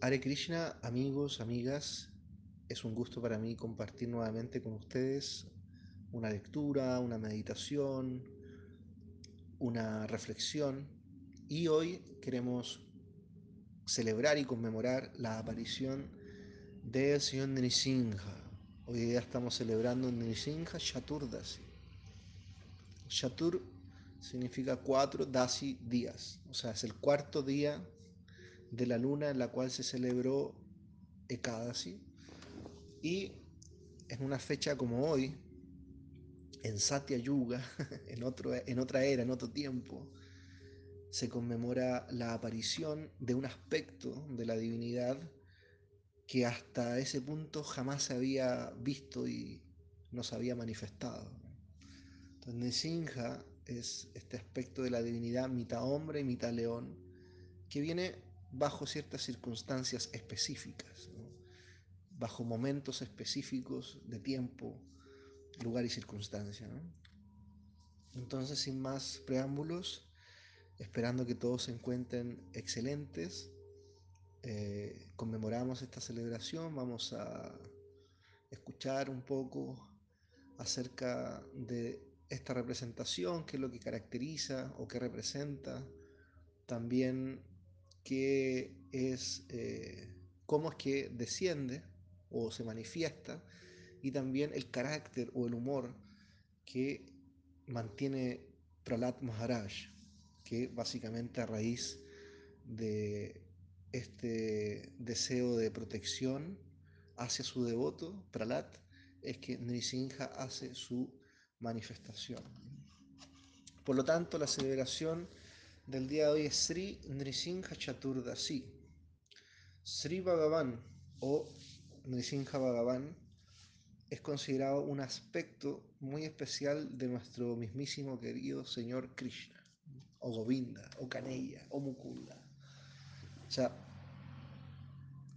Hare Krishna, amigos, amigas, es un gusto para mí compartir nuevamente con ustedes una lectura, una meditación, una reflexión y hoy queremos celebrar y conmemorar la aparición del señor Nrisimha. Hoy día estamos celebrando Nrisimha Chaturdasi. Chatur significa cuatro, Dasi días, o sea, es el cuarto día de la luna en la cual se celebró Ekadasi. Y en una fecha como hoy, en Satya Yuga, en, otro, en otra era, en otro tiempo, se conmemora la aparición de un aspecto de la divinidad que hasta ese punto jamás se había visto y no se había manifestado. Entonces, Nesinja es este aspecto de la divinidad mitad hombre y mitad león, que viene bajo ciertas circunstancias específicas, bajo momentos específicos de tiempo, lugar y circunstancia. Entonces, sin más preámbulos, esperando que todos se encuentren excelentes, eh, conmemoramos esta celebración, vamos a escuchar un poco acerca de esta representación, qué es lo que caracteriza o qué representa, también qué es, eh, cómo es que desciende o se manifiesta, y también el carácter o el humor que mantiene Pralat Maharaj, que básicamente a raíz de este deseo de protección hacia su devoto, Pralat, es que Nrisimha hace su manifestación. Por lo tanto, la celebración del día de hoy es Sri Nrisimha Chaturdasi. Sri Bhagavan o Nrisimha Bhagavan es considerado un aspecto muy especial de nuestro mismísimo querido Señor Krishna, o Govinda, o Kaneya, o Mukunda. O sea,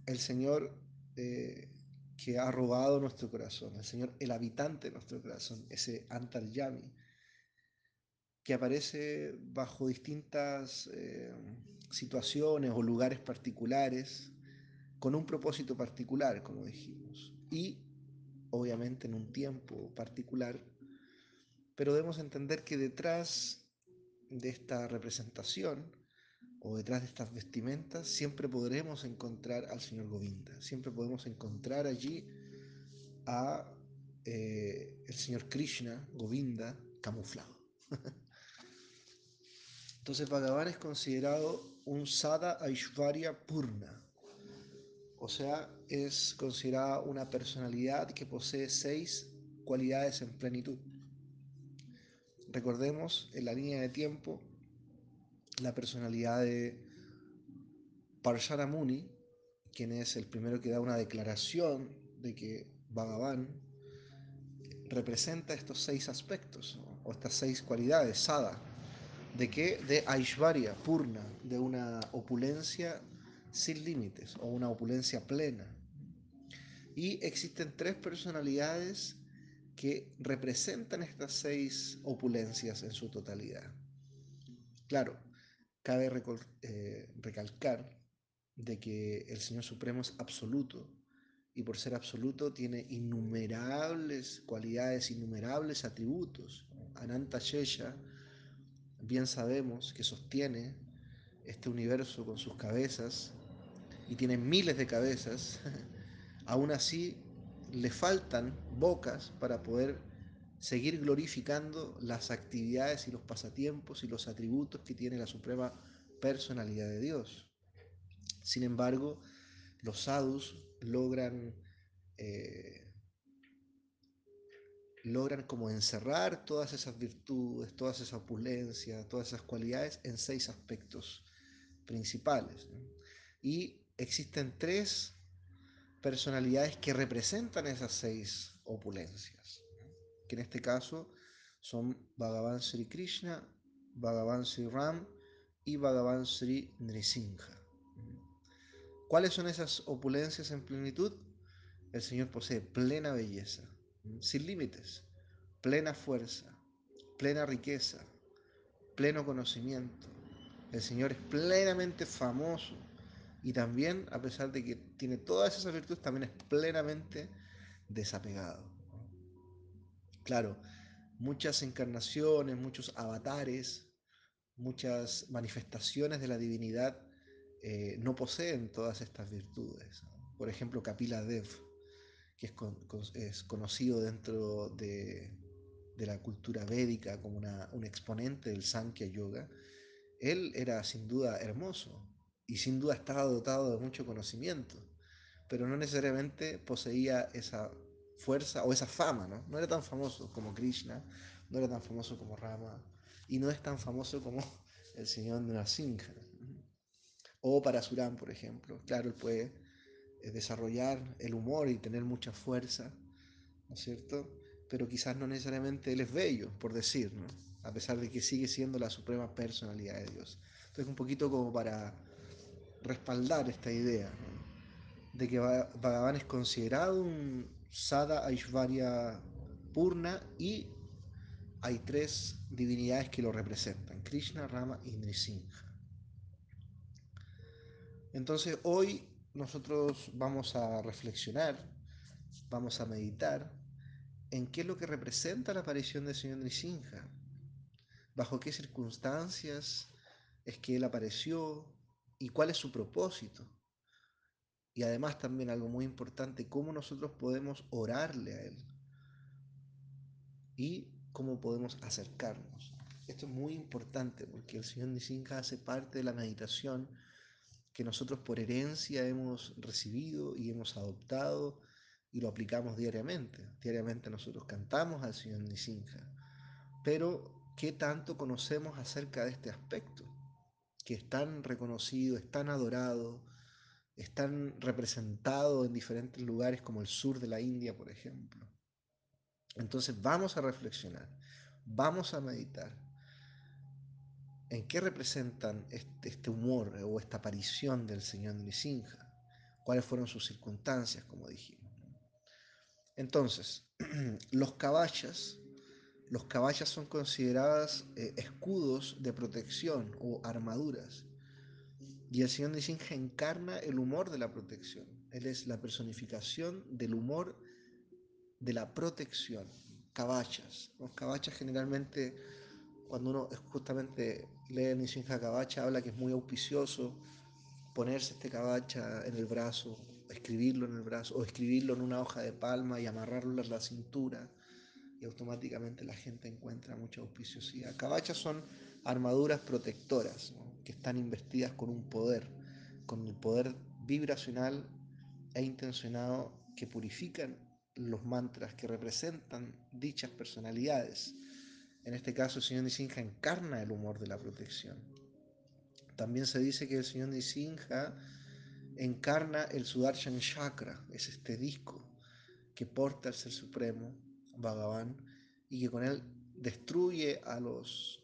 el Señor eh, que ha robado nuestro corazón, el Señor, el habitante de nuestro corazón, ese Antaryami, que aparece bajo distintas eh, situaciones o lugares particulares, con un propósito particular, como dijimos, y obviamente en un tiempo particular, pero debemos entender que detrás de esta representación o detrás de estas vestimentas siempre podremos encontrar al Señor Govinda, siempre podemos encontrar allí a eh, el Señor Krishna, Govinda, camuflado. Entonces Bhagavan es considerado un Sada Aishvarya Purna, o sea, es considerada una personalidad que posee seis cualidades en plenitud. Recordemos en la línea de tiempo la personalidad de Parshara Muni, quien es el primero que da una declaración de que Bhagavan representa estos seis aspectos o estas seis cualidades, Sada, de que de Aishvarya, Purna, de una opulencia sin límites o una opulencia plena. Y existen tres personalidades que representan estas seis opulencias en su totalidad. Claro, cabe eh, recalcar de que el Señor Supremo es absoluto y por ser absoluto tiene innumerables cualidades, innumerables atributos. Ananta Shesha, bien sabemos que sostiene este universo con sus cabezas y tiene miles de cabezas, aún así le faltan bocas para poder seguir glorificando las actividades y los pasatiempos y los atributos que tiene la suprema personalidad de Dios. Sin embargo, los sadhus logran, eh, logran como encerrar todas esas virtudes, todas esas opulencias, todas esas cualidades en seis aspectos principales. Y existen tres personalidades que representan esas seis opulencias, que en este caso son Bhagavan Sri Krishna, Bhagavan Sri Ram y Bhagavan Sri Nrisimha. ¿Cuáles son esas opulencias en plenitud? El Señor posee plena belleza, sin límites, plena fuerza, plena riqueza, pleno conocimiento. El Señor es plenamente famoso Y también, a pesar de que tiene todas esas virtudes, también es plenamente desapegado. Claro, muchas encarnaciones, muchos avatares, muchas manifestaciones de la divinidad eh, no poseen todas estas virtudes. Por ejemplo, Kapila Dev, que es, conocido dentro de, la cultura védica como un exponente del Sankhya Yoga, él era sin duda hermoso y sin duda estaba dotado de mucho conocimiento, pero no necesariamente poseía esa fuerza o esa fama, ¿no? No era tan famoso como Krishna, no era tan famoso como Rama y no es tan famoso como el señor Narasimha. O para Surán, por ejemplo. Claro, él puede desarrollar el humor y tener mucha fuerza, ¿no es cierto? Pero quizás no necesariamente él es bello, por decir, ¿no? A pesar de que sigue siendo la suprema personalidad de Dios. Entonces, un poquito como para respaldar esta idea, de que Bhagavan es considerado un Sada Aishvarya Purna y hay tres divinidades que lo representan, Krishna, Rama y Nrisimha. Entonces hoy nosotros vamos a reflexionar, vamos a meditar en qué es lo que representa la aparición del Señor Nrisimha, bajo qué circunstancias es que Él apareció y cuál es su propósito. Y además también algo muy importante, cómo nosotros podemos orarle a Él y cómo podemos acercarnos. Esto es muy importante porque el Señor Nisinja hace parte de la meditación que nosotros por herencia hemos recibido y hemos adoptado y lo aplicamos diariamente. Diariamente nosotros cantamos al Señor Nisinja. Pero, ¿qué tanto conocemos acerca de este aspecto? Que es tan reconocido, es tan adorado, es tan representado en diferentes lugares como el sur de la India, por ejemplo. Entonces vamos a reflexionar, vamos a meditar ¿En qué representan este, este, humor o esta aparición del señor Nisinja? ¿Cuáles fueron sus circunstancias, como dijimos? Entonces, los caballas, los caballas son consideradas eh, escudos de protección o armaduras. Y el señor Nisinja encarna el humor de la protección. Él es la personificación del humor de la protección. Caballas. Los caballas generalmente cuando uno justamente lee Nishinja Kabacha, habla que es muy auspicioso ponerse este Kabacha en el brazo, escribirlo en el brazo, o escribirlo en una hoja de palma y amarrarlo en la cintura, y automáticamente la gente encuentra mucha auspiciosidad. Cabachas son armaduras protectoras que están investidas con un poder, con el poder vibracional e intencionado que purifican los mantras que representan dichas personalidades. En este caso, el señor Nisinja encarna el humor de la protección. También se dice que el señor Nisinja encarna el Sudarshan Chakra, es este disco que porta el Ser Supremo, Bhagavan, y que con él destruye a los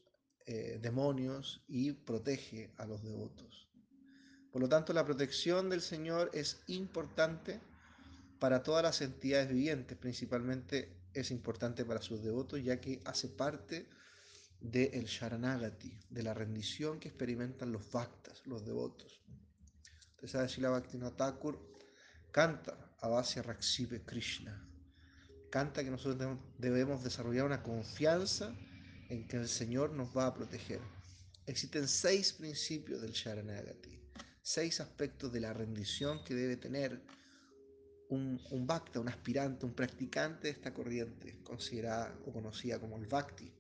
eh, demonios y protege a los devotos. Por lo tanto, la protección del Señor es importante para todas las entidades vivientes, principalmente es importante para sus devotos ya que hace parte del el Sharanagati, de la rendición que experimentan los Bhaktas, los devotos. Entonces, a decir la Bhaktivinoda Thakur canta Avasya Raksive Krishna. Canta que nosotros debemos desarrollar una confianza en que el Señor nos va a proteger. Existen seis principios del Sharanagati, seis aspectos de la rendición que debe tener un, un bhakta, un aspirante, un practicante de esta corriente, considerada o conocida como el bhakti.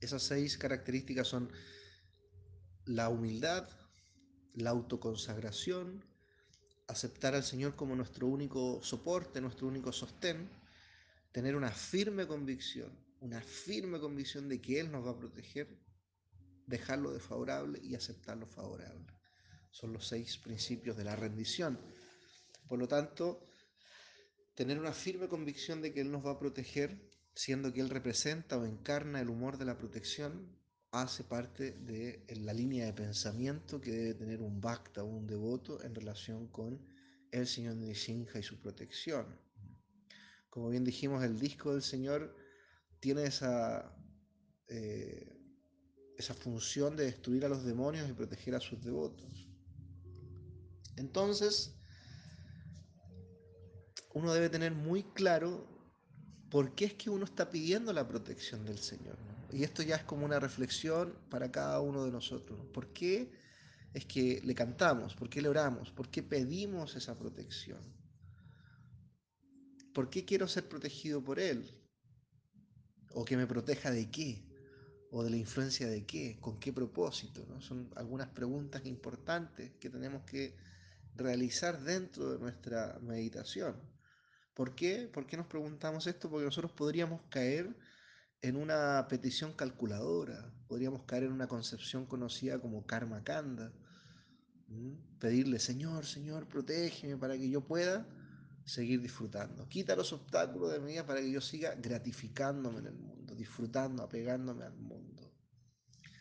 Esas seis características son la humildad, la autoconsagración, aceptar al Señor como nuestro único soporte, nuestro único sostén, tener una firme convicción, una firme convicción de que Él nos va a proteger, dejarlo desfavorable y aceptar lo favorable. Son los seis principios de la rendición. Por lo tanto, tener una firme convicción de que Él nos va a proteger, siendo que Él representa o encarna el humor de la protección, hace parte de la línea de pensamiento que debe tener un bhakta o un devoto en relación con el Señor Nishinja y su protección. Como bien dijimos, el disco del Señor tiene esa, eh, esa función de destruir a los demonios y proteger a sus devotos. Entonces, uno debe tener muy claro por qué es que uno está pidiendo la protección del Señor. Y esto ya es como una reflexión para cada uno de nosotros. ¿no? ¿Por qué es que le cantamos? ¿Por qué le oramos? ¿Por qué pedimos esa protección? ¿Por qué quiero ser protegido por Él? ¿O que me proteja de qué? ¿O de la influencia de qué? ¿Con qué propósito? Son algunas preguntas importantes que tenemos que realizar dentro de nuestra meditación. ¿Por qué? ¿Por qué nos preguntamos esto? Porque nosotros podríamos caer en una petición calculadora, podríamos caer en una concepción conocida como karma kanda. Pedirle, Señor, Señor, protégeme para que yo pueda seguir disfrutando. Quita los obstáculos de mi vida para que yo siga gratificándome en el mundo, disfrutando, apegándome al mundo.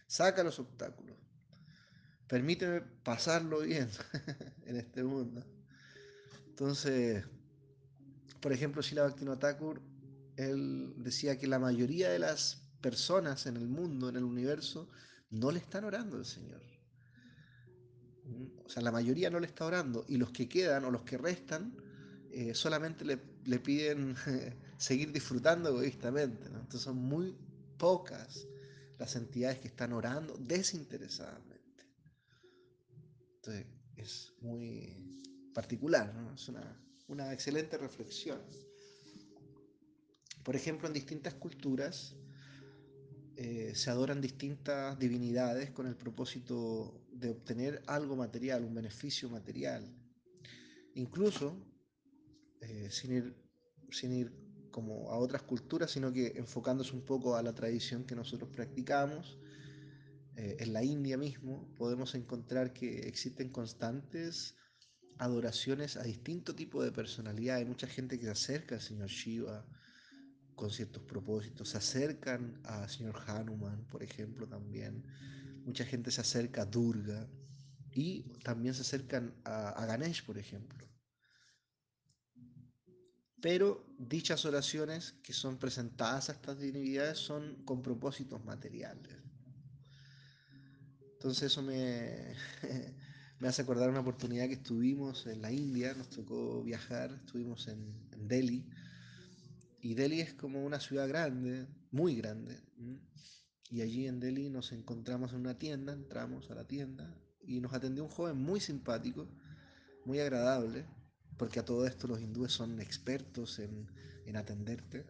Saca los obstáculos. Permíteme pasarlo bien en este mundo. Entonces, por ejemplo, Shila Bhaktivinoda Thakur, él decía que la mayoría de las personas en el mundo, en el universo, no le están orando al Señor. O sea, la mayoría no le está orando y los que quedan o los que restan eh, solamente le, le piden seguir disfrutando egoístamente. Entonces son muy pocas las entidades que están orando desinteresadamente. Entonces es muy particular, ¿no? es una, una excelente reflexión. Por ejemplo, en distintas culturas eh, se adoran distintas divinidades con el propósito de obtener algo material, un beneficio material. Incluso, eh, sin, ir, sin ir como a otras culturas, sino que enfocándose un poco a la tradición que nosotros practicamos, eh, en la India mismo podemos encontrar que existen constantes adoraciones a distinto tipo de personalidad. Hay mucha gente que se acerca al señor Shiva con ciertos propósitos, se acercan al señor Hanuman, por ejemplo, también. Mucha gente se acerca a Durga y también se acercan a, a Ganesh, por ejemplo. Pero dichas oraciones que son presentadas a estas divinidades son con propósitos materiales. Entonces eso me, me hace acordar una oportunidad que estuvimos en la India, nos tocó viajar, estuvimos en, Delhi, y Delhi es como una ciudad grande, muy grande, y allí en Delhi nos encontramos en una tienda, entramos a la tienda, y nos atendió un joven muy simpático, muy agradable, porque a todo esto los hindúes son expertos en, en atenderte,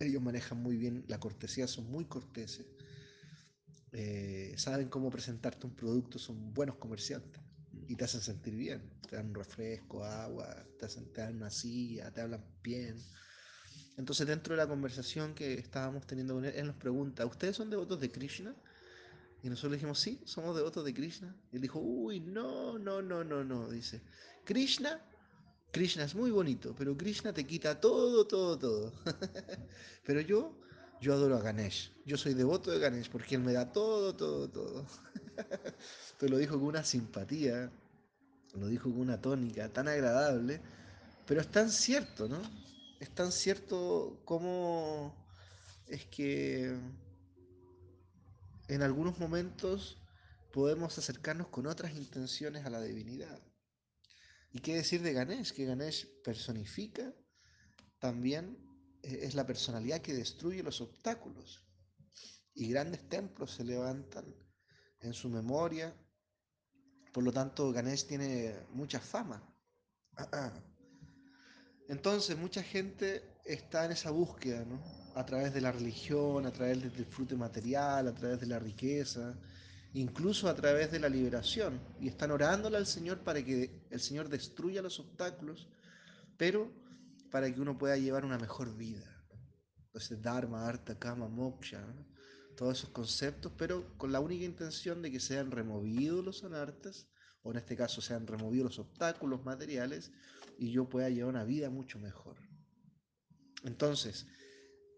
ellos manejan muy bien la cortesía, son muy corteses, eh, saben cómo presentarte un producto, son buenos comerciantes y te hacen sentir bien. Te dan un refresco, agua, te, hacen, te dan una silla, te hablan bien. Entonces dentro de la conversación que estábamos teniendo con él, él nos pregunta, ¿ustedes son devotos de Krishna? Y nosotros le dijimos, sí, somos devotos de Krishna. Y él dijo, uy, no, no, no, no, no. Dice, Krishna, Krishna es muy bonito, pero Krishna te quita todo, todo, todo. pero yo, yo adoro a Ganesh. Yo soy devoto de Ganesh porque él me da todo, todo, todo. Pero lo dijo con una simpatía, lo dijo con una tónica tan agradable, pero es tan cierto, ¿no? Es tan cierto como es que en algunos momentos podemos acercarnos con otras intenciones a la divinidad. ¿Y qué decir de Ganesh? Que Ganesh personifica también eh, es la personalidad que destruye los obstáculos. Y grandes templos se levantan en su memoria por lo tanto, Ganesh tiene mucha fama. Entonces, mucha gente está en esa búsqueda, ¿no? A través de la religión, a través del disfrute material, a través de la riqueza, incluso a través de la liberación. Y están orándole al Señor para que el Señor destruya los obstáculos, pero para que uno pueda llevar una mejor vida. Entonces, Dharma, Artha, Kama, Moksha, ¿no? Todos esos conceptos, pero con la única intención de que sean removidos los anartas, o en este caso sean removidos los obstáculos materiales, y yo pueda llevar una vida mucho mejor. Entonces,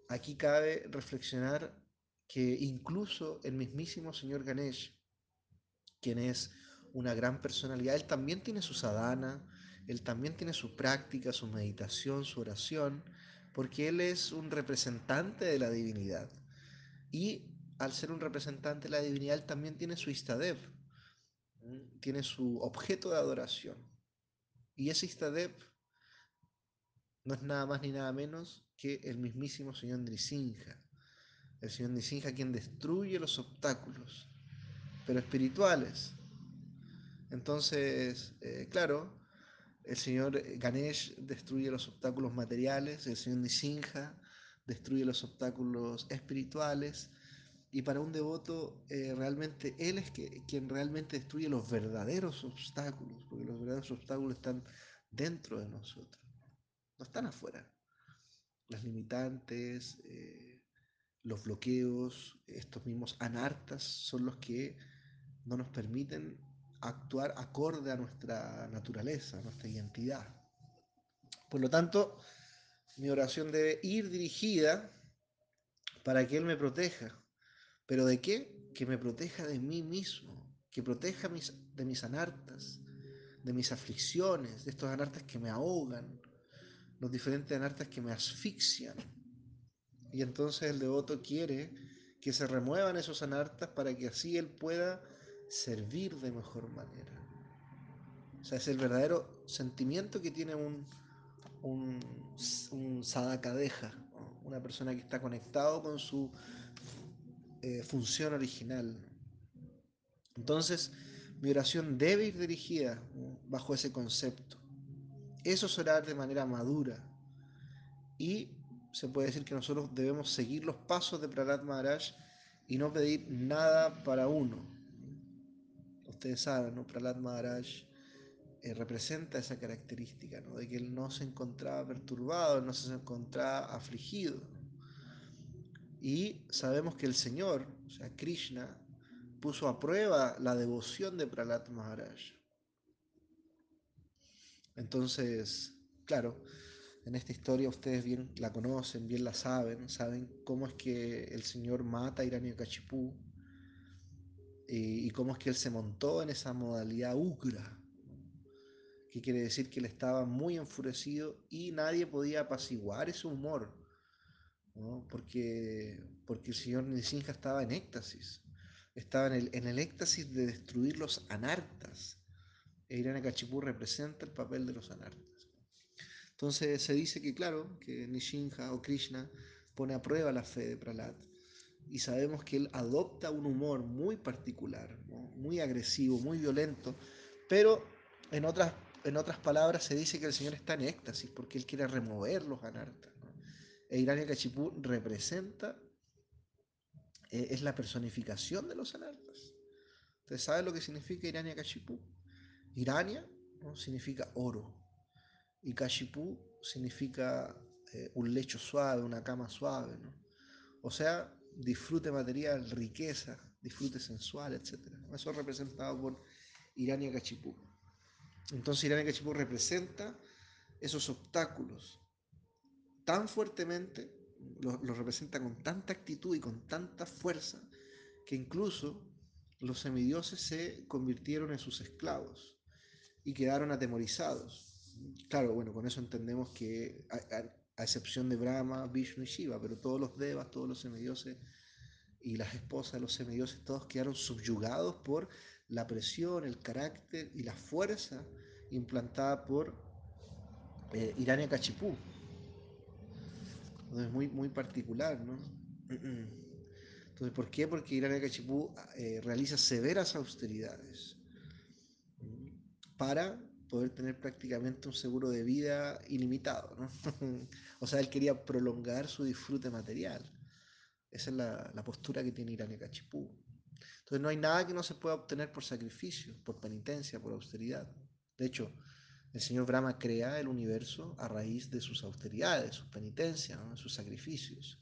aquí cabe reflexionar que incluso el mismísimo señor Ganesh, quien es una gran personalidad, él también tiene su sadhana, él también tiene su práctica, su meditación, su oración, porque él es un representante de la divinidad. Y al ser un representante de la divinidad, también tiene su Istadev, tiene su objeto de adoración. Y ese Istadep no es nada más ni nada menos que el mismísimo señor Nrisinja. El señor Nrisinja quien destruye los obstáculos, pero espirituales. Entonces, eh, claro, el señor Ganesh destruye los obstáculos materiales, el señor Nisinja destruye los obstáculos espirituales, y para un devoto eh, realmente él es que, quien realmente destruye los verdaderos obstáculos, porque los verdaderos obstáculos están dentro de nosotros, no están afuera. Las limitantes, eh, los bloqueos, estos mismos anartas son los que no nos permiten actuar acorde a nuestra naturaleza, a nuestra identidad. Por lo tanto, mi oración debe ir dirigida para que Él me proteja. ¿Pero de qué? Que me proteja de mí mismo, que proteja de mis anartas, de mis aflicciones, de estos anartas que me ahogan, los diferentes anartas que me asfixian. Y entonces el devoto quiere que se remuevan esos anartas para que así él pueda servir de mejor manera. O sea, es el verdadero sentimiento que tiene un, un, un sadakadeja, una persona que está conectado con su eh, función original. Entonces, mi oración debe ir dirigida bajo ese concepto. Eso es orar de manera madura. Y se puede decir que nosotros debemos seguir los pasos de Pralat Maharaj y no pedir nada para uno, ustedes saben, ¿no? Prahlad Maharaj eh, representa esa característica, ¿no? de que él no se encontraba perturbado, no se encontraba afligido. Y sabemos que el Señor, o sea, Krishna, puso a prueba la devoción de Prahlad Maharaj. Entonces, claro, en esta historia ustedes bien la conocen, bien la saben, saben cómo es que el Señor mata a Hiranyakashipu y, cómo es que él se montó en esa modalidad ugra, que quiere decir que él estaba muy enfurecido y nadie podía apaciguar ese humor, porque, porque el señor Nisinja estaba en éxtasis, estaba en el, en el éxtasis de destruir los anartas. E Irana Kachipur representa el papel de los anartas. Entonces se dice que, claro, que Nishinja o Krishna pone a prueba la fe de Pralat y sabemos que él adopta un humor muy particular, muy agresivo, muy violento, pero en otras, en otras palabras se dice que el Señor está en éxtasis porque él quiere remover los anartas. E Irania Cachipú representa, eh, es la personificación de los anartas. ¿Ustedes saben lo que significa Irania Cachipú? Irania significa oro y Cachipú significa eh, un lecho suave, una cama suave. O sea, disfrute material, riqueza, disfrute sensual, etc. Eso es representado por Irania Cachipú. Entonces Irania Cachipú representa esos obstáculos tan fuertemente, los lo representa con tanta actitud y con tanta fuerza, que incluso los semidioses se convirtieron en sus esclavos y quedaron atemorizados. Claro, bueno, con eso entendemos que a excepción de Brahma, Vishnu y Shiva, pero todos los devas, todos los semidioses y las esposas de los semidioses, todos quedaron subyugados por la presión, el carácter y la fuerza implantada por eh, Irania Cachipú. Entonces, muy, muy particular, ¿no? Entonces, ¿por qué? Porque Irania Cachipú eh, realiza severas austeridades para poder tener prácticamente un seguro de vida ilimitado. ¿no? o sea, él quería prolongar su disfrute material. Esa es la, postura que tiene Cachipú. Entonces no hay nada que no se pueda obtener por sacrificio, por penitencia, por austeridad. De hecho, el señor Brahma crea el universo a raíz de sus austeridades, sus penitencias, sus sacrificios.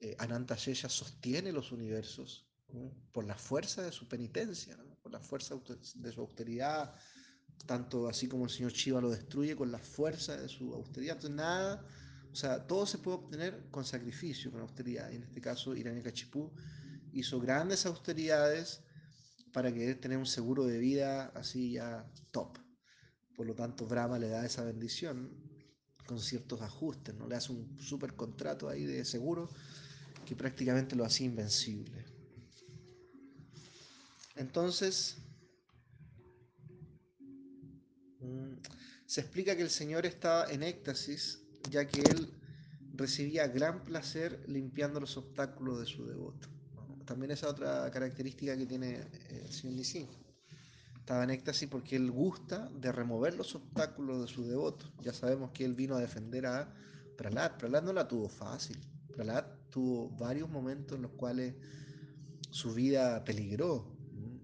Eh, Ananta sostiene los universos por la fuerza de su penitencia, por la fuerza de su austeridad, tanto así como el señor Chiva lo destruye con la fuerza de su austeridad. Entonces, nada, o sea, todo se puede obtener con sacrificio, con austeridad. Y en este caso, Irán Cachipú hizo grandes austeridades para querer tener un seguro de vida así ya top. Por lo tanto, Brahma le da esa bendición con ciertos ajustes, ¿no? Le hace un super contrato ahí de seguro que prácticamente lo hace invencible. Entonces, Mm, se explica que el Señor estaba en éxtasis, ya que él recibía gran placer limpiando los obstáculos de su devoto. También esa otra característica que tiene eh, el Señor Nisim. Estaba en éxtasis porque él gusta de remover los obstáculos de su devoto. Ya sabemos que él vino a defender a Pralat. Pralat no la tuvo fácil. Pralat tuvo varios momentos en los cuales su vida peligró.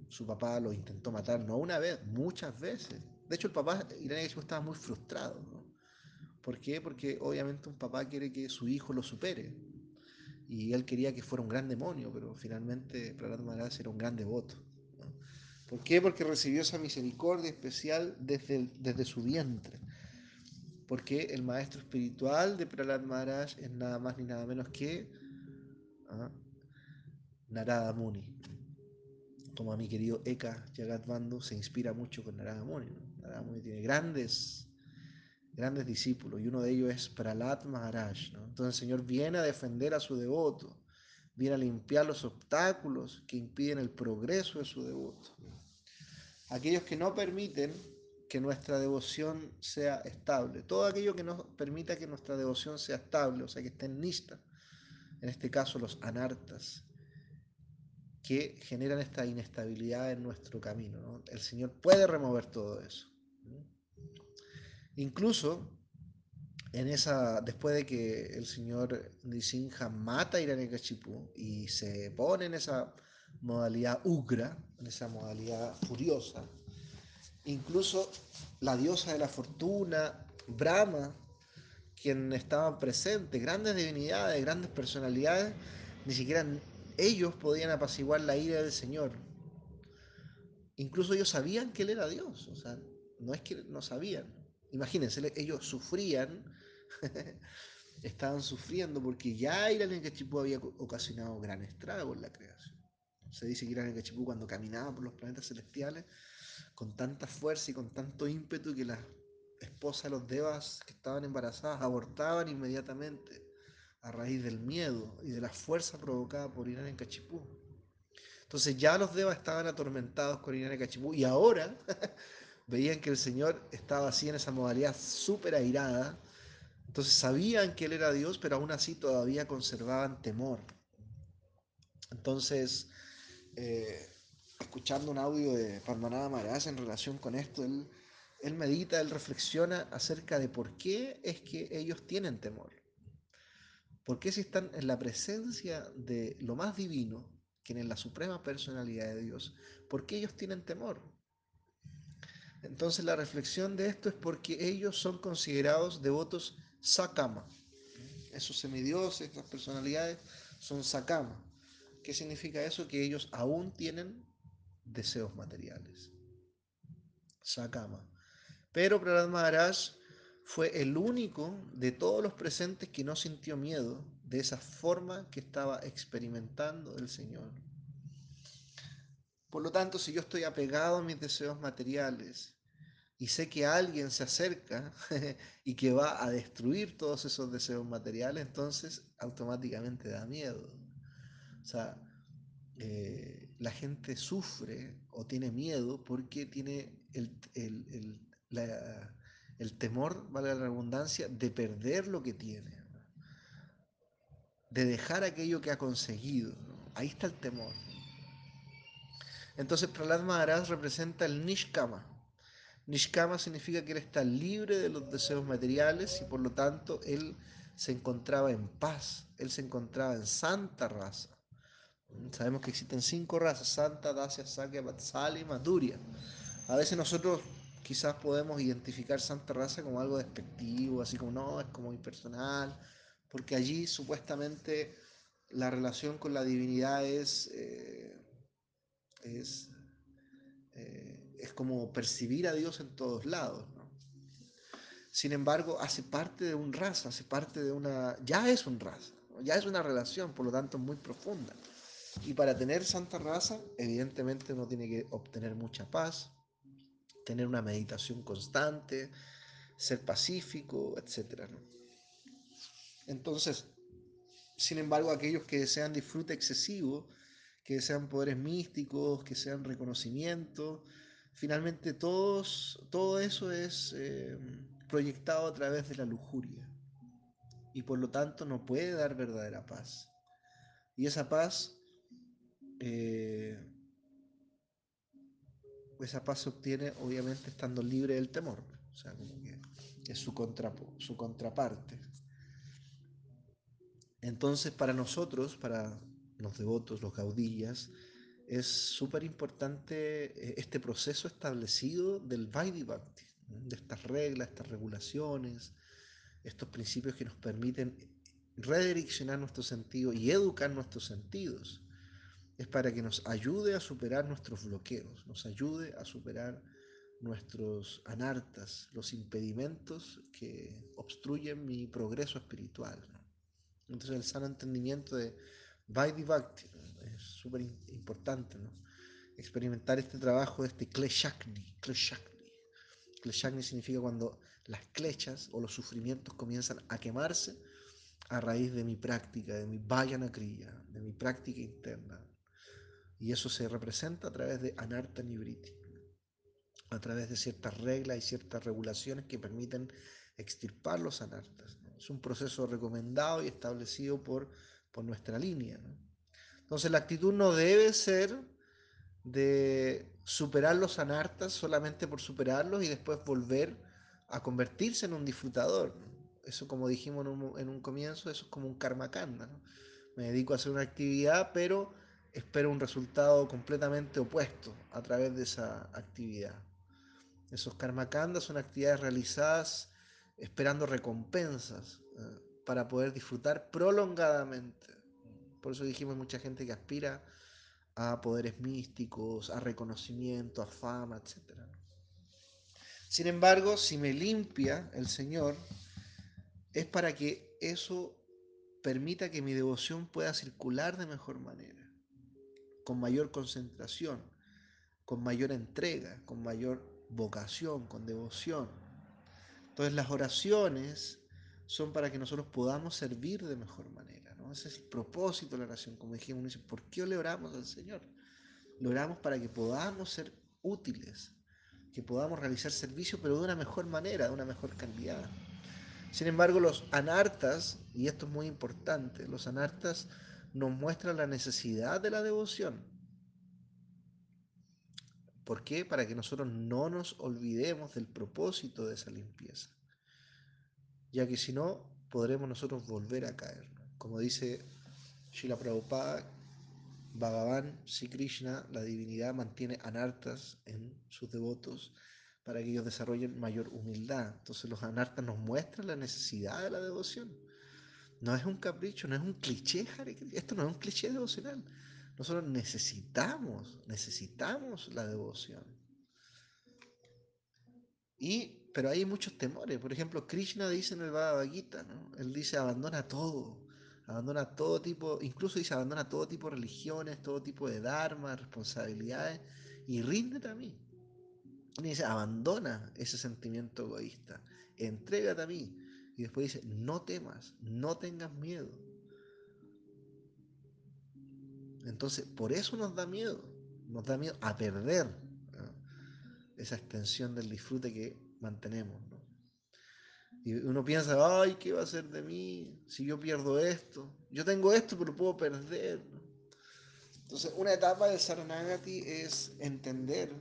Su papá lo intentó matar, no una vez, muchas veces. De hecho, el papá Hiranyakashipu estaba muy frustrado. ¿Por qué? Porque obviamente un papá quiere que su hijo lo supere. Y él quería que fuera un gran demonio, pero finalmente Prahlad Maharaj era un gran devoto. ¿Por qué? Porque recibió esa misericordia especial desde, desde su vientre. Porque el maestro espiritual de Prahlad Maharaj es nada más ni nada menos que ¿ah? Narada Muni. Como a mi querido Eka Jagat se inspira mucho con Narada Muni. Narada Muni tiene grandes grandes discípulos y uno de ellos es Pralat Maharaj. Entonces el Señor viene a defender a su devoto, viene a limpiar los obstáculos que impiden el progreso de su devoto. Aquellos que no permiten que nuestra devoción sea estable, todo aquello que no permita que nuestra devoción sea estable, o sea, que esté en lista, en este caso los anartas, que generan esta inestabilidad en nuestro camino. El Señor puede remover todo eso. Incluso en esa, después de que el señor Nisinja mata a Hiranyakashipu y se pone en esa modalidad ugra, en esa modalidad furiosa, incluso la diosa de la fortuna, Brahma, quien estaba presente, grandes divinidades, grandes personalidades, ni siquiera ellos podían apaciguar la ira del Señor. Incluso ellos sabían que Él era Dios, o sea, no es que no sabían, Imagínense, ellos sufrían, estaban sufriendo porque ya Irán Cachipú había ocasionado gran estrago en la creación. Se dice que Irán Cachipú cuando caminaba por los planetas celestiales, con tanta fuerza y con tanto ímpetu que las esposas de los devas que estaban embarazadas abortaban inmediatamente a raíz del miedo y de la fuerza provocada por Irán en Cachipú. Entonces ya los devas estaban atormentados con Irán en Cachipú y ahora veían que el Señor estaba así en esa modalidad súper airada. Entonces sabían que Él era Dios, pero aún así todavía conservaban temor. Entonces, eh, escuchando un audio de Parmanada Maharaj en relación con esto, él, él medita, él reflexiona acerca de por qué es que ellos tienen temor. ¿Por qué si están en la presencia de lo más divino, que en la suprema personalidad de Dios, por qué ellos tienen temor? Entonces la reflexión de esto es porque ellos son considerados devotos sakama. Esos semidioses, esas personalidades son sakama. ¿Qué significa eso? Que ellos aún tienen deseos materiales. Sakama. Pero Prahlad Maharaj fue el único de todos los presentes que no sintió miedo de esa forma que estaba experimentando el Señor. Por lo tanto, si yo estoy apegado a mis deseos materiales y sé que alguien se acerca y que va a destruir todos esos deseos materiales, entonces automáticamente da miedo. O sea, eh, la gente sufre o tiene miedo porque tiene el, temor, vale la redundancia, de perder lo que tiene, de dejar aquello que ha conseguido. Ahí está el temor. Entonces Prahlad Maharaj representa el Nishkama. Nishkama significa que él está libre de los deseos materiales y por lo tanto él se encontraba en paz, él se encontraba en santa raza. Sabemos que existen cinco razas, Santa, Dacia, Sakya, Vatsali y Madhurya. A veces nosotros quizás podemos identificar santa raza como algo despectivo, así como no, es como impersonal, porque allí supuestamente la relación con la divinidad es... Eh, es, eh, es como percibir a Dios en todos lados. Sin embargo, hace parte de un raza, hace parte de una... ya es un raza, ya es una relación, por lo tanto muy profunda. Y para tener santa raza, evidentemente uno tiene que obtener mucha paz, tener una meditación constante, ser pacífico, etc. Entonces, sin embargo, aquellos que desean disfrute excesivo, que sean poderes místicos, que sean reconocimiento, finalmente todo eso es eh, proyectado a través de la lujuria y por lo tanto no puede dar verdadera paz. Y esa paz, eh, esa paz se obtiene obviamente estando libre del temor, o sea, como que es su, su contraparte. Entonces para nosotros, para los devotos, los gaudillas, es súper importante eh, este proceso establecido del Vaidhi Bhakti, de estas reglas, estas regulaciones, estos principios que nos permiten redireccionar nuestros sentidos y educar nuestros sentidos. Es para que nos ayude a superar nuestros bloqueos, nos ayude a superar nuestros anartas, los impedimentos que obstruyen mi progreso espiritual. Entonces el sano entendimiento de Vaidhi Bhakti es súper importante, ¿no? experimentar este trabajo de este Kleshakni. Kleshakni. Kleshakni significa cuando las clechas o los sufrimientos comienzan a quemarse a raíz de mi práctica, de mi Vayana Kriya, de mi práctica interna. Y eso se representa a través de Anarta Nibriti, a través de ciertas reglas y ciertas regulaciones que permiten extirpar los anartas. Es un proceso recomendado y establecido por, por nuestra línea. Entonces la actitud no debe ser de superar los anartas solamente por superarlos y después volver a convertirse en un disfrutador. Eso como dijimos en un, comienzo, eso es como un karma kanda. Me dedico a hacer una actividad, pero espero un resultado completamente opuesto a través de esa actividad. Esos karma kanda son actividades realizadas esperando recompensas eh, para poder disfrutar prolongadamente. Por eso dijimos mucha gente que aspira a poderes místicos, a reconocimiento, a fama, etc. Sin embargo, si me limpia el Señor, es para que eso permita que mi devoción pueda circular de mejor manera, con mayor concentración, con mayor entrega, con mayor vocación, con devoción. Entonces las oraciones son para que nosotros podamos servir de mejor manera. ¿no? Ese es el propósito de la oración. Como dijimos, dice, ¿por qué le oramos al Señor? Le oramos para que podamos ser útiles, que podamos realizar servicio, pero de una mejor manera, de una mejor calidad. Sin embargo, los anartas, y esto es muy importante, los anartas nos muestran la necesidad de la devoción. ¿Por qué? Para que nosotros no nos olvidemos del propósito de esa limpieza. Ya que si no, podremos nosotros volver a caer. Como dice Shila Prabhupada, Bhagavan, Sri Krishna, la divinidad, mantiene anartas en sus devotos para que ellos desarrollen mayor humildad. Entonces los anartas nos muestran la necesidad de la devoción. No es un capricho, no es un cliché, esto no es un cliché devocional. Nosotros necesitamos, necesitamos la devoción. Y, pero hay muchos temores. Por ejemplo, Krishna dice en el Bhagavad Gita, él dice abandona todo abandona todo tipo, incluso dice, abandona todo tipo de religiones, todo tipo de dharma, responsabilidades, y ríndete a mí. Y dice, abandona ese sentimiento egoísta, entrégate a mí. Y después dice, no temas, no tengas miedo. Entonces, por eso nos da miedo, nos da miedo a perder esa extensión del disfrute que mantenemos. Y uno piensa, ay, ¿qué va a ser de mí si yo pierdo esto? Yo tengo esto, pero puedo perder. Entonces, una etapa de Saranagati es entender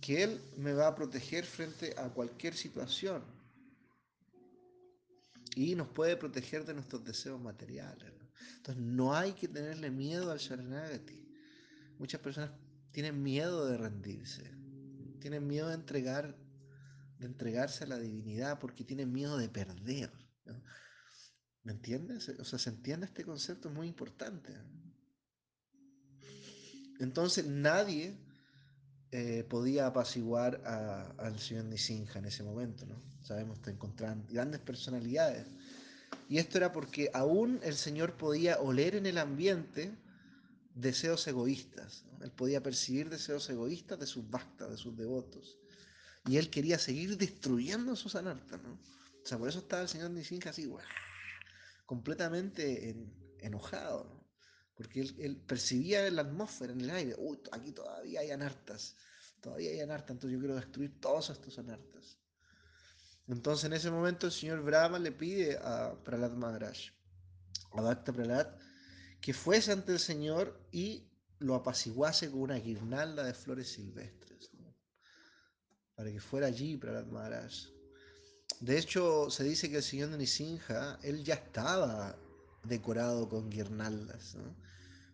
que Él me va a proteger frente a cualquier situación. Y nos puede proteger de nuestros deseos materiales. Entonces, no hay que tenerle miedo al Saranagati. Muchas personas tienen miedo de rendirse, tienen miedo de entregar entregarse a la divinidad porque tiene miedo de perder. ¿Me entiendes? O sea, se entiende este concepto, muy importante. Entonces nadie eh, podía apaciguar al señor Nisinja en ese momento, ¿no? Sabemos que encontraban grandes personalidades. Y esto era porque aún el Señor podía oler en el ambiente deseos egoístas. Él podía percibir deseos egoístas de sus vastas, de sus devotos. Y él quería seguir destruyendo sus anartas, ¿no? O sea, por eso estaba el señor Nishinja así, completamente enojado, ¿no? Porque él, percibía en la atmósfera, en el aire, uy, aquí todavía hay anartas, todavía hay anartas, entonces yo quiero destruir todos estos anartas. Entonces en ese momento el señor Brahma le pide a Pralat Maharaj, a Bhakta Pralat, que fuese ante el Señor y lo apaciguase con una guirnalda de flores silvestres, para que fuera allí Pralat Maharaj. De hecho, se dice que el señor de Nisinja, él ya estaba decorado con guirnaldas,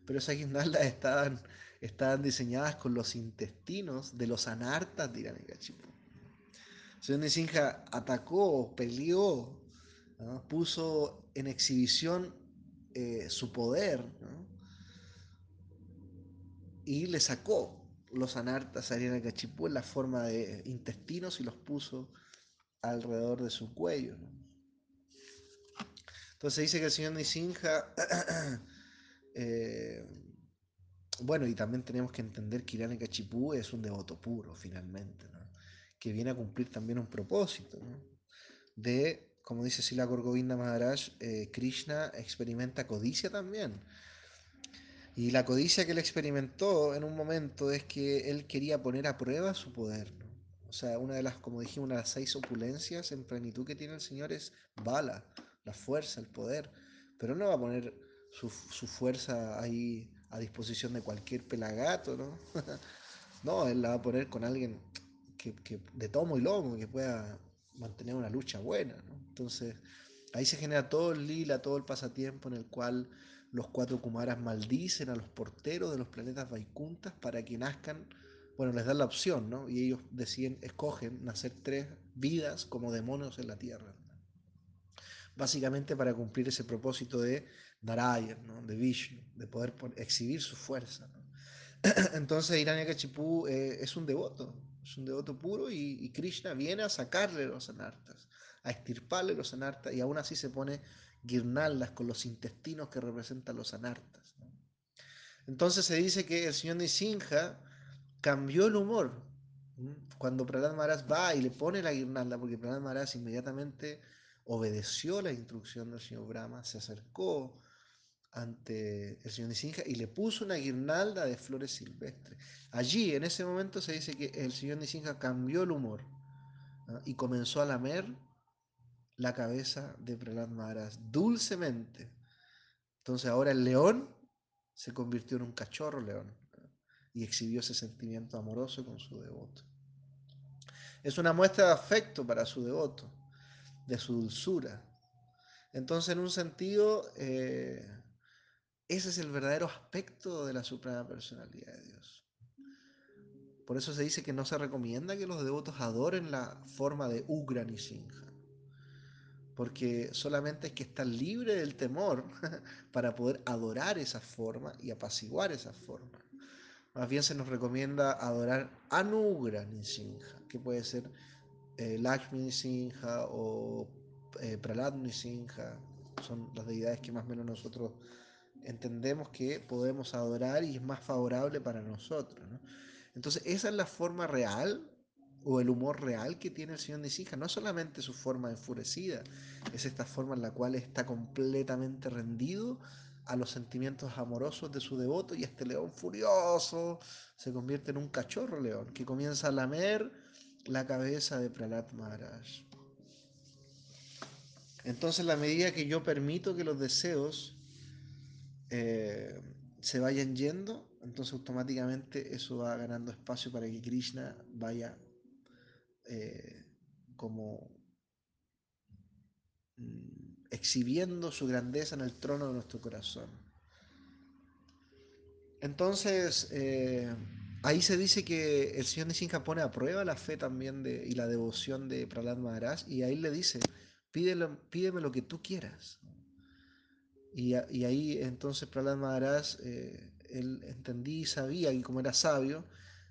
pero esas guirnaldas estaban, estaban diseñadas con los intestinos de los anartas de Hiranyakashipu. El señor Nisinja atacó, peleó, puso en exhibición eh, su poder y le sacó los anartas a Hiranyakashipu en la forma de intestinos y los puso alrededor de su cuello. Entonces dice que el señor Nisinja, eh, bueno, y también tenemos que entender que Irán Cachipú es un devoto puro, finalmente, que viene a cumplir también un propósito, de, como dice Sila Gorgovinda Maharaj, eh, Krishna experimenta codicia también. Y la codicia que él experimentó en un momento es que él quería poner a prueba su poder. O sea, una de las, como dijimos, una de las seis opulencias en plenitud que tiene el Señor es bala, la fuerza, el poder. Pero no va a poner su, fuerza ahí a disposición de cualquier pelagato, ¿no? no, él la va a poner con alguien que, de tomo y lomo, que pueda mantener una lucha buena. Entonces, ahí se genera todo el lila, todo el pasatiempo en el cual los cuatro Kumaras maldicen a los porteros de los planetas Vaikuntas para que nazcan bueno, les dan la opción, ¿no? Y ellos deciden, escogen nacer tres vidas como demonios en la tierra. Básicamente para cumplir ese propósito de Narayan, ¿no? de Vishnu, de poder exhibir su fuerza. Entonces Hiranyakashipu eh, es un devoto, es un devoto puro y, Krishna viene a sacarle los anartas, a extirparle los anartas y aún así se pone guirnaldas con los intestinos que representan los anartas. Entonces se dice que el señor Nisinja cambió el humor. Cuando Prahlad Maharaj va y le pone la guirnalda, porque Prahlad Maharaj inmediatamente obedeció la instrucción del señor Brahma, se acercó ante el señor Nisinja y le puso una guirnalda de flores silvestres. Allí, en ese momento, se dice que el señor Nisinja cambió el humor y comenzó a lamer la cabeza de Prahlad Maharaj dulcemente. Entonces ahora el león se convirtió en un cachorro león y exhibió ese sentimiento amoroso con su devoto. Es una muestra de afecto para su devoto, de su dulzura. Entonces, en un sentido, eh, ese es el verdadero aspecto de la Suprema Personalidad de Dios. Por eso se dice que no se recomienda que los devotos adoren la forma de Ugra Nishinja, porque solamente hay que estar libre del temor para poder adorar esa forma y apaciguar esa forma. Más bien se nos recomienda adorar Anugra Nisinja, que puede ser eh, Lakshmi Nisinja o eh, Prahlad Nisinja. Son las deidades que más o menos nosotros entendemos que podemos adorar y es más favorable para nosotros. Entonces, esa es la forma real o el humor real que tiene el señor Nisinja. No solamente su forma enfurecida, es esta forma en la cual está completamente rendido a los sentimientos amorosos de su devoto y este león furioso se convierte en un cachorro león que comienza a lamer la cabeza de Pralat Maharaj. Entonces, la medida que yo permito que los deseos eh, se vayan yendo, entonces automáticamente eso va ganando espacio para que Krishna vaya eh, como mm, exhibiendo su grandeza en el trono de nuestro corazón. Entonces, eh, ahí se dice que el Señor Nisinja pone a prueba la fe también y la devoción de Prahlad Maharaj, y ahí le dice, pídeme lo que tú quieras. Y, ahí entonces Prahlad Maharaj, eh, él entendí y sabía, y como era sabio,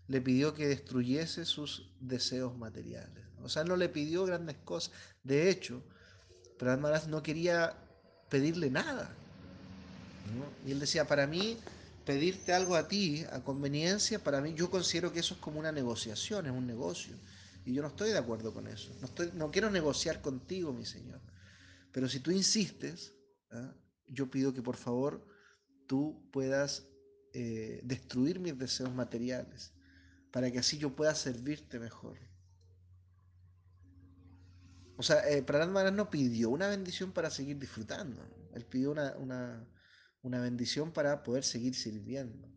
le pidió que destruyese sus deseos materiales. O sea, no le pidió grandes cosas. De hecho, pero Maharaj no quería pedirle nada. Y él decía, para mí, pedirte algo a ti, a conveniencia, para mí yo considero que eso es como una negociación, es un negocio. Y yo no estoy de acuerdo con eso. No quiero negociar contigo, mi Señor. Pero si tú insistes, ¿ah? yo pido que por favor tú puedas eh, destruir mis deseos materiales. Para que así yo pueda servirte mejor. O sea, eh, Maharaj no pidió una bendición para seguir disfrutando, él pidió una, una, una bendición para poder seguir sirviendo.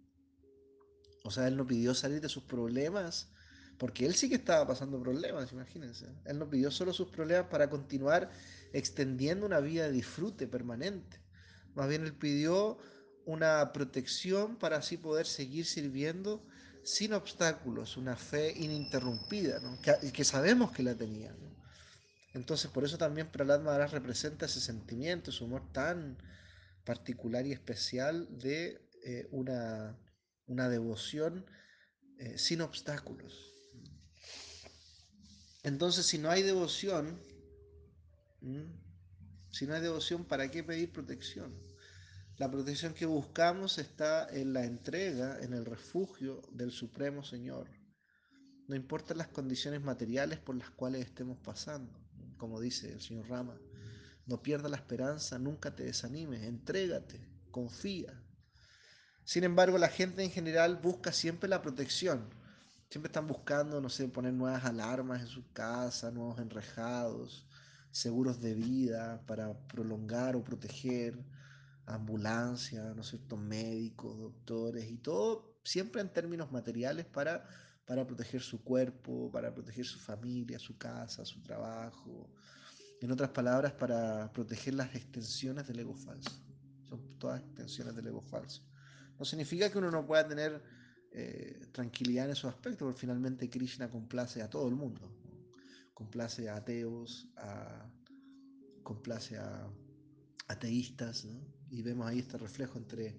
O sea, él no pidió salir de sus problemas, porque él sí que estaba pasando problemas, imagínense. Él no pidió solo sus problemas para continuar extendiendo una vida de disfrute permanente. Más bien él pidió una protección para así poder seguir sirviendo sin obstáculos, una fe ininterrumpida, ¿no? que, que, sabemos que la tenía. Entonces, por eso también Prahlad Maharaj representa ese sentimiento, ese humor tan particular y especial de eh, una, una, devoción eh, sin obstáculos. Entonces, si no hay devoción, si no hay devoción, ¿para qué pedir protección? La protección que buscamos está en la entrega, en el refugio del Supremo Señor. No importan las condiciones materiales por las cuales estemos pasando, como dice el señor Rama. No pierdas la esperanza, nunca te desanimes, entrégate, confía. Sin embargo, la gente en general busca siempre la protección. Siempre están buscando, no sé, poner nuevas alarmas en su casa, nuevos enrejados, seguros de vida para prolongar o proteger, ambulancia, ¿no es cierto?, médicos, doctores y todo siempre en términos materiales para, para proteger su cuerpo, para proteger su familia, su casa, su trabajo. En otras palabras, para proteger las extensiones del ego falso. Son todas extensiones del ego falso. No significa que uno no pueda tener eh, tranquilidad en esos aspectos, porque finalmente Krishna complace a todo el mundo. Complace a ateos, a, complace a ateístas, ¿no? Y vemos ahí este reflejo entre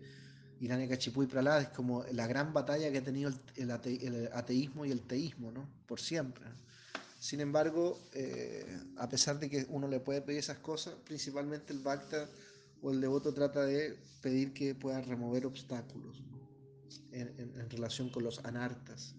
Irania Cachipú y Prahlad, es como la gran batalla que ha tenido el, el, ate, el ateísmo y el teísmo, ¿no? por siempre. Sin embargo, eh, a pesar de que uno le puede pedir esas cosas, principalmente el Bhakta o el devoto trata de pedir que pueda remover obstáculos en, relación con los anartas.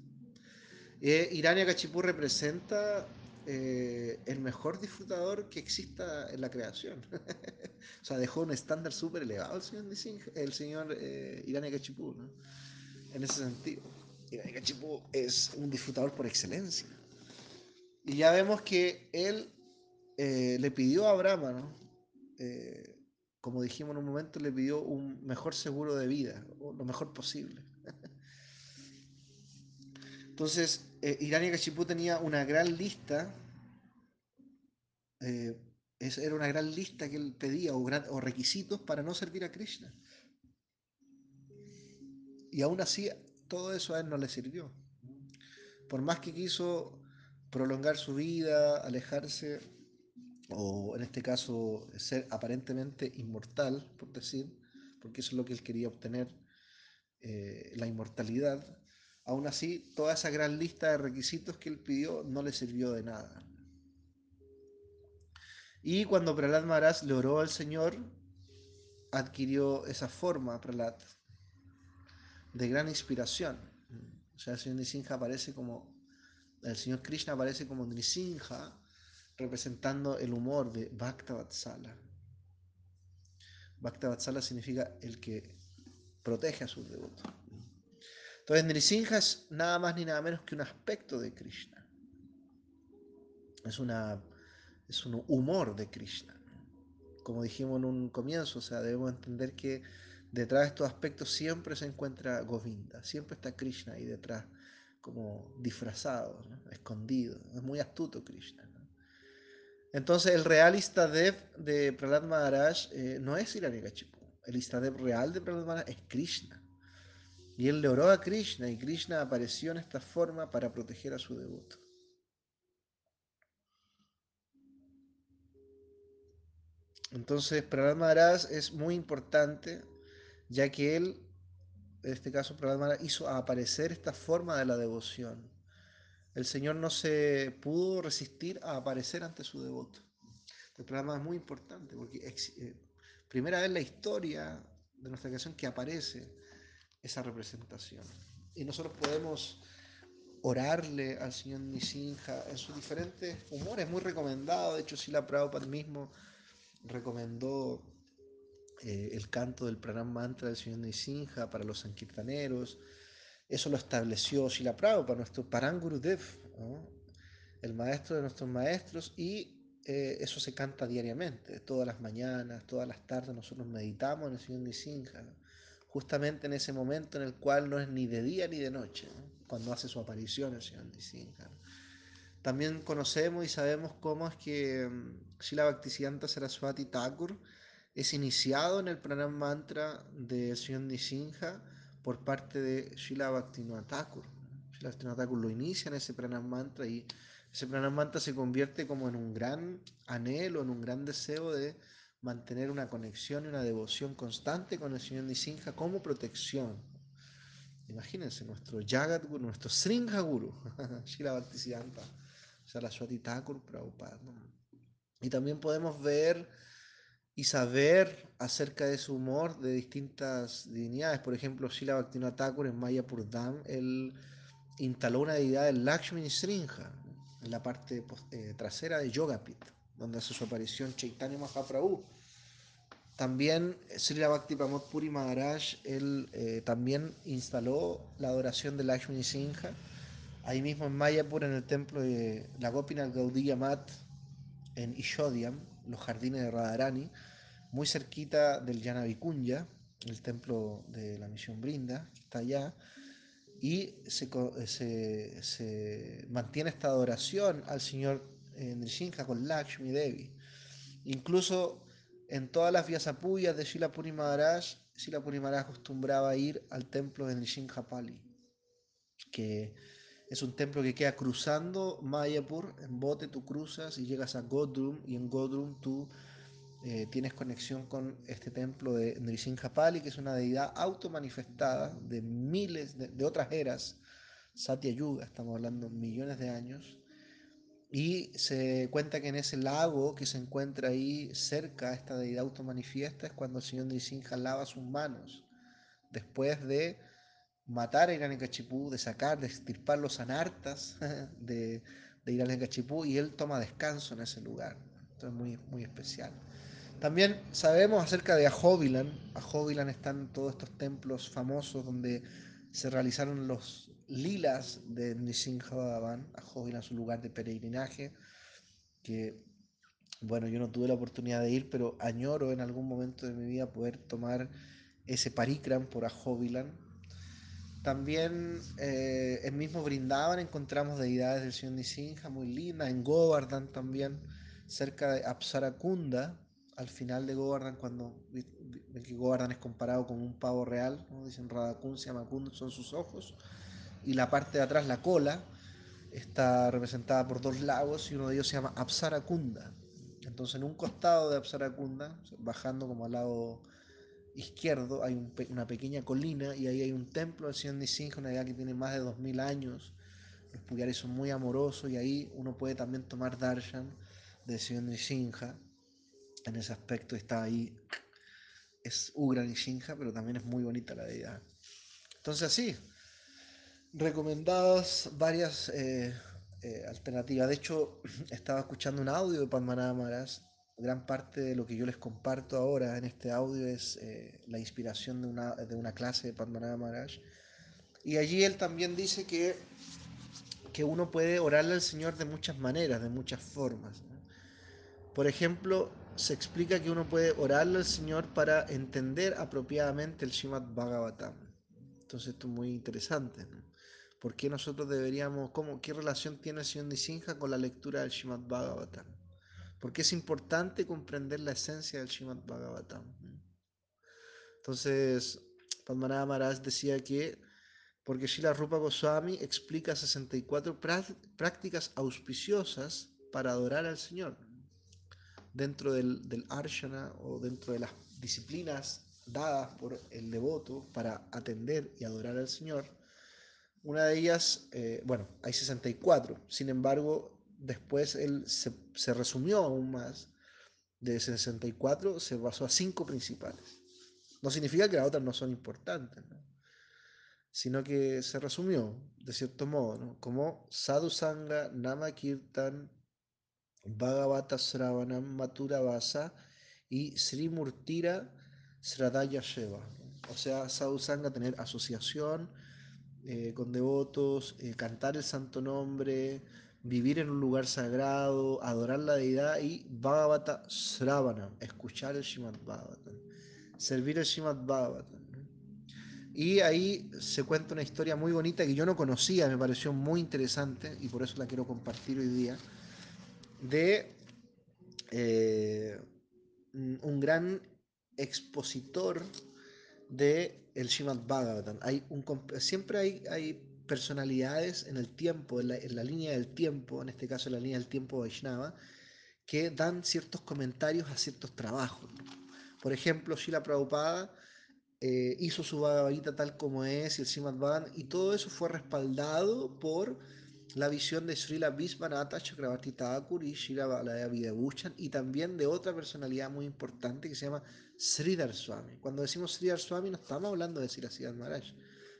Eh, Irania Cachipú representa eh, el mejor disfrutador que exista en la creación. o sea, dejó un estándar súper elevado el señor, el señor eh, ¿no? En ese sentido. Irania Cachipú es un disfrutador por excelencia. Y ya vemos que él eh, le pidió a Brahma, ¿no? Como dijimos en un momento, le pidió un mejor seguro de vida, lo mejor posible. Entonces, eh, Cachipú tenía una gran lista, eh, era una gran lista que él pedía o requisitos para no servir a Krishna. Y aún así, todo eso a él no le sirvió. Por más que quiso prolongar su vida, alejarse, o en este caso ser aparentemente inmortal, por decir, porque eso es lo que él quería obtener, eh, la inmortalidad, aún así toda esa gran lista de requisitos que él pidió no le sirvió de nada. Y cuando Prahlad Maharaj le oró al Señor, adquirió esa forma, Prahlad, de gran inspiración. O sea, el Señor Nisinja aparece como el señor Krishna aparece como Nrisimha, representando el humor de Bhaktavatsala. Bhaktavatsala significa el que protege a sus devotos. Entonces, Nrisimha es nada más ni nada menos que un aspecto de Krishna. Es, una, es un humor de Krishna. Como dijimos en un comienzo, o sea, debemos entender que detrás de estos aspectos siempre se encuentra Govinda, siempre está Krishna ahí detrás como disfrazado, escondido. Es muy astuto Krishna. Entonces el real Istadev de Prahlad Maharaj eh, no es Hiranyakashipu. El Istadev real de Prahlad Maharaj es Krishna. Y él le oró a Krishna y Krishna apareció en esta forma para proteger a su devoto. Entonces Prahlad Maharaj es muy importante ya que él en este caso Prahlad hizo aparecer esta forma de la devoción. El Señor no se pudo resistir a aparecer ante su devoto. El programa es muy importante porque eh, primera vez en la historia de nuestra creación que aparece esa representación. Y nosotros podemos orarle al Señor Nisinja en sus diferentes humores, muy recomendado. De hecho, Sila Prabhupada mismo recomendó eh, el canto del Pranam Mantra del señor Nisinja para los sankirtaneros. Eso lo estableció Shila Prabhupada, nuestro Parangurudev, ¿no? el maestro de nuestros maestros, y eh, eso se canta diariamente, todas las mañanas, todas las tardes nosotros meditamos en el Señor Nisinja. Justamente en ese momento en el cual no es ni de día ni de noche, ¿no? cuando hace su aparición el Señor Nisinja. También conocemos y sabemos cómo es que um, Srila Bhaktisiddhanta Saraswati Thakur es iniciado en el pranam mantra del Señor Nisinja por parte de Srila Bhaktivinoda Thakur. Srila Bhaktivinoda Thakur lo inicia en ese pranam mantra y ese pranam mantra se convierte como en un gran anhelo, en un gran deseo de mantener una conexión y una devoción constante con el Señor Nisinja como protección. Imagínense, nuestro Jagat Guru, nuestro Sringha Guru, Srila Bhaktisiddhanta Saraswati Thakur Prabhupada. Y también podemos ver y saber acerca de su humor de distintas divinidades. Por ejemplo, Srila Bhaktivinoda Thakur en Mayapur Dham, él instaló una deidad del Lakshmi Srinja, en la parte eh, trasera de Yogapit, donde hace su aparición Chaitanya Mahaprabhu. También Srila Bhakti Pramod Puri Maharaj, él eh, también instaló la adoración de Lakshmi Srinja, ahí mismo en Mayapur, en el templo de la Gopinath Gaudiya Mat, en Ishodiam, los jardines de Radharani, muy cerquita del Yanavicunya, el templo de la misión Brinda, está allá, y se, se, se mantiene esta adoración al señor eh, Nrishinja con Lakshmi Devi. Incluso en todas las Vyasapuyas de Shila Puri Shila Puri Maharaj acostumbraba ir al templo de Nrishinja Pali, que es un templo que queda cruzando Mayapur, en bote tú cruzas y llegas a Godrum, y en Godrum tú eh, tienes conexión con este templo de Nrisinjapali, que es una deidad automanifestada de miles de, de otras eras, Satya Yuga, estamos hablando millones de años, y se cuenta que en ese lago que se encuentra ahí cerca esta deidad automanifiesta es cuando el señor Nrisinja lava sus manos, después de matar a Hiranyakashipu, de sacar, de extirpar los anartas de, de Hiranyakashipu, y él toma descanso en ese lugar. Esto es muy, muy especial. También sabemos acerca de Ahobilan. Ahobilan están todos estos templos famosos donde se realizaron los lilas de Nisinja Bhagavan. Ahobilan es un lugar de peregrinaje que, bueno, yo no tuve la oportunidad de ir, pero añoro en algún momento de mi vida poder tomar ese parikram por Ahobilan. También eh, en mismo Brindaban encontramos deidades del señor Nisinja muy lindas, en Govardhan también, cerca de Apsarakunda, al final de Govardhan, cuando que Govardhan es comparado con un pavo real, ¿no? dicen Radakun, Siamakun son sus ojos, y la parte de atrás, la cola, está representada por dos lagos y uno de ellos se llama Apsarakunda. Entonces, en un costado de Apsarakunda, bajando como al lado izquierdo, hay un, una pequeña colina y ahí hay un templo del Señor Nisinja, una deidad que tiene más de 2000 años. Los puyaris son muy amorosos y ahí uno puede también tomar darshan del Señor Nisinja en ese aspecto está ahí, es Ugra Nishinja, pero también es muy bonita la deidad. Entonces así, recomendadas varias eh, eh, alternativas. De hecho, estaba escuchando un audio de Padmanabha Maharaj. Gran parte de lo que yo les comparto ahora en este audio es eh, la inspiración de una, de una clase de Padmanabha Maharaj. Y allí él también dice que, que uno puede orarle al Señor de muchas maneras, de muchas formas. Por ejemplo, se explica que uno puede orarle al Señor para entender apropiadamente el Srimad Bhagavatam. Entonces esto es muy interesante. ¿no? ¿Por qué nosotros deberíamos, cómo, qué relación tiene el Señor Nisinja con la lectura del Srimad Bhagavatam? Porque es importante comprender la esencia del Srimad Bhagavatam. Entonces, Padmanabha Maharaj decía que porque Srila Rupa Goswami explica 64 prácticas auspiciosas para adorar al Señor dentro del, del arshana o dentro de las disciplinas dadas por el devoto para atender y adorar al Señor. Una de ellas, eh, bueno, hay 64, sin embargo, después él se, resumió aún más. De 64 se basó a cinco principales. No significa que las otras no son importantes, ¿no? sino que se resumió, de cierto modo, ¿no? como Sadhu Sangha, Nama Kirtan, Bhagavata Sravanam Maturabasa y Sri Murtira Sradaya Sheva. O sea, Sadhu Sangha tener asociación eh, con devotos, eh, cantar el santo nombre, vivir en un lugar sagrado, adorar la deidad y Bhagavata Sravana, escuchar el Shimad Bhagavatam, servir el Shimad Bhagavatam. Y ahí se cuenta una historia muy bonita que yo no conocía, me pareció muy interesante y por eso la quiero compartir hoy día, de eh, un gran expositor de el Shimad Bhagavatam. Hay un, siempre hay, hay personalidades en el tiempo, en la, línea del tiempo, en este caso en la línea del tiempo Vaishnava, que dan ciertos comentarios a ciertos trabajos. Por ejemplo, Shila Prabhupada eh, hizo su Bhagavad tal como es, y el Srimad Bhagavatam, y todo eso fue respaldado por la visión de Srila Visvanatha Chakravarti Thakur y Srila Baladeva Bushan y también de otra personalidad muy importante que se llama Sridhar Swami. Cuando decimos Sridhar Swami no estamos hablando de Sri Maharaj,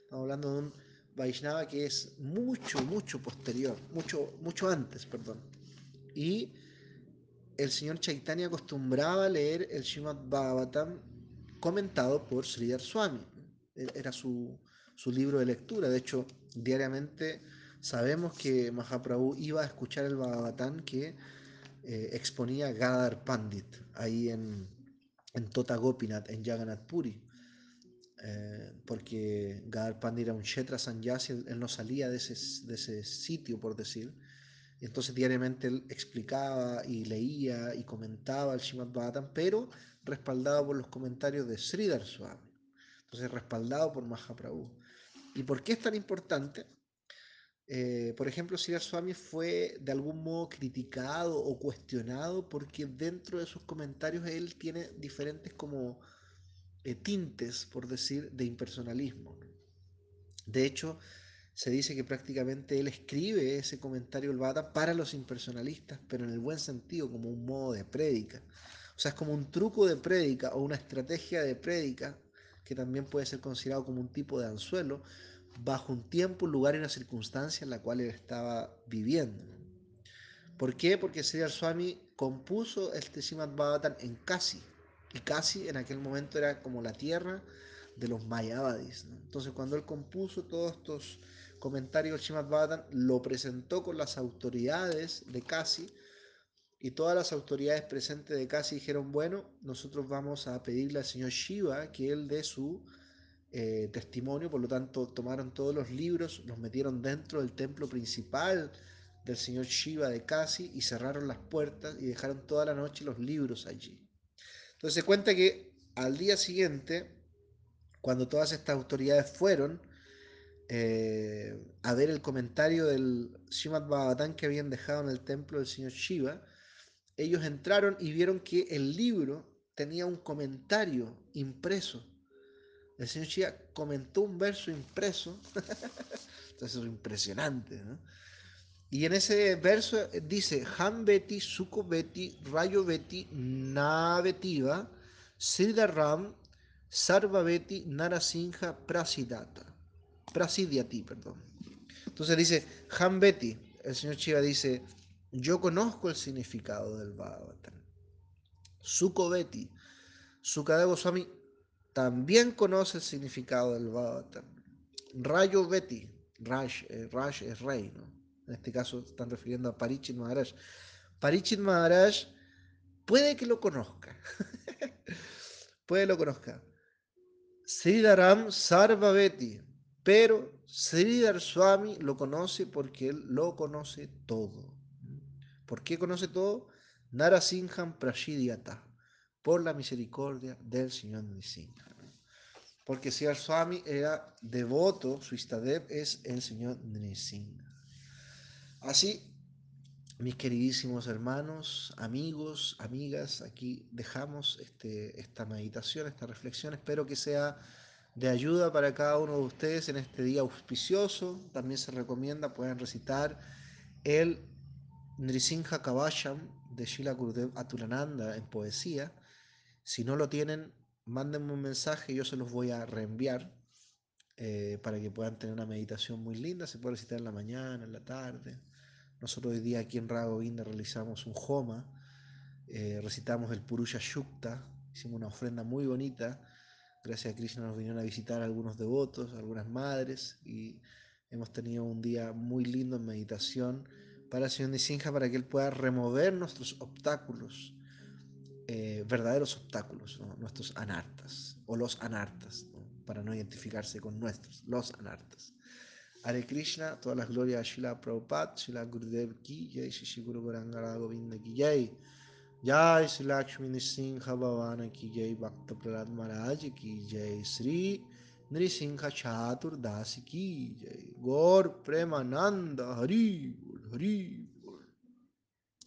estamos hablando de un Vaishnava que es mucho, mucho posterior, mucho, mucho antes, perdón. Y el señor Chaitanya acostumbraba a leer el Srimad Bhagavatam comentado por Sridhar Swami. Era su, su libro de lectura. De hecho, diariamente sabemos que Mahaprabhu iba a escuchar el Bhagavatam que eh, exponía Gadar Pandit ahí en, en Tota Gopinath, en Jagannath Puri. Eh, porque Gadar Pandit era un Kshetra Sanyasi, él, no salía de ese, de ese sitio, por decir. Entonces diariamente él explicaba y leía y comentaba el Srimad Bhagavatam, pero respaldado por los comentarios de Sridhar Swami. Entonces respaldado por Mahaprabhu. ¿Y por qué es tan importante? Eh, por ejemplo, Sridhar Swami fue de algún modo criticado o cuestionado porque dentro de sus comentarios él tiene diferentes como eh, tintes, por decir, de impersonalismo. De hecho, se dice que prácticamente él escribe ese comentario Bhagavatam para los impersonalistas, pero en el buen sentido, como un modo de prédica. O sea, es como un truco de prédica o una estrategia de prédica que también puede ser considerado como un tipo de anzuelo bajo un tiempo, un lugar y una circunstancia en la cual él estaba viviendo. ¿Por qué? Porque Sri Swami compuso este Srimad Bhagavatam en Kasi. Y Kasi en aquel momento era como la tierra de los Mayavadis. Entonces cuando él compuso todos estos comentarios del Srimad Bhagavatam, lo presentó con las autoridades de Kasi y todas las autoridades presentes de Kasi dijeron, bueno, nosotros vamos a pedirle al señor Shiva que él dé su eh, testimonio, por lo tanto tomaron todos los libros, los metieron dentro del templo principal del señor Shiva de Kasi y cerraron las puertas y dejaron toda la noche los libros allí. Entonces se cuenta que al día siguiente, cuando todas estas autoridades fueron eh, a ver el comentario del Srimad Bhagavatam que habían dejado en el templo del señor Shiva, ellos entraron y vieron que el libro tenía un comentario impreso el señor Chia comentó un verso impreso, entonces es impresionante, Y en ese verso dice, Han Beti, Suko Beti, Rayo Beti, Navetiva, Ram, Sarva Beti, Narasimha, Prasidata. Prasidiati, perdón. Entonces dice, Han Beti, el señor Chiva dice, yo conozco el significado del Bhagavatam. Suko Beti, Sukadeva Goswami también conoce el significado del Bhagavatam. Rayo Betty, Rash, eh, Rash es rey, ¿no? En este caso están refiriendo a Parichit Maharaj. Parichit Maharaj puede que lo conozca. puede que lo conozca. Sridharam Sarvaveti, pero Sridhar Swami lo conoce porque él lo conoce todo. ¿Por qué conoce todo? Narasimham Prashidyata por la misericordia del Señor Nrisimha. Porque si el Swami era devoto, su Istadev es el Señor Nrisimha. Así, mis queridísimos hermanos, amigos, amigas, aquí dejamos este, esta meditación, esta reflexión. Espero que sea de ayuda para cada uno de ustedes en este día auspicioso. También se recomienda, pueden recitar el Nrisimha Kavasham de Shila Gurudev Atulananda en poesía si no lo tienen, mándenme un mensaje, yo se los voy a reenviar eh, para que puedan tener una meditación muy linda. Se puede recitar en la mañana, en la tarde. Nosotros hoy día aquí en Ragovinda realizamos un Homa, eh, recitamos el Purusha Shukta, hicimos una ofrenda muy bonita Gracias a Krishna nos vinieron a visitar algunos devotos, algunas madres y hemos tenido un día muy lindo en meditación para el Señor Nisinja para que Él pueda remover nuestros obstáculos, eh, verdaderos obstáculos, nuestros anartas o los anartas, para no identificarse con nuestros, los anartas. Hare Krishna, todas las glorias a Shila Prabhupada, Shila Gurudev Ki, Jai Shishi Guru Gorangara Govinda Ki, Jai. Jai Shri Lakshmi Nisingha Bhavana Ki, Jai Bhakta Pralad Maharaj Ki, Jai Sri Nrisimha Chatur Dasi Ki, Jai. Gaur Premananda Hari, Hari.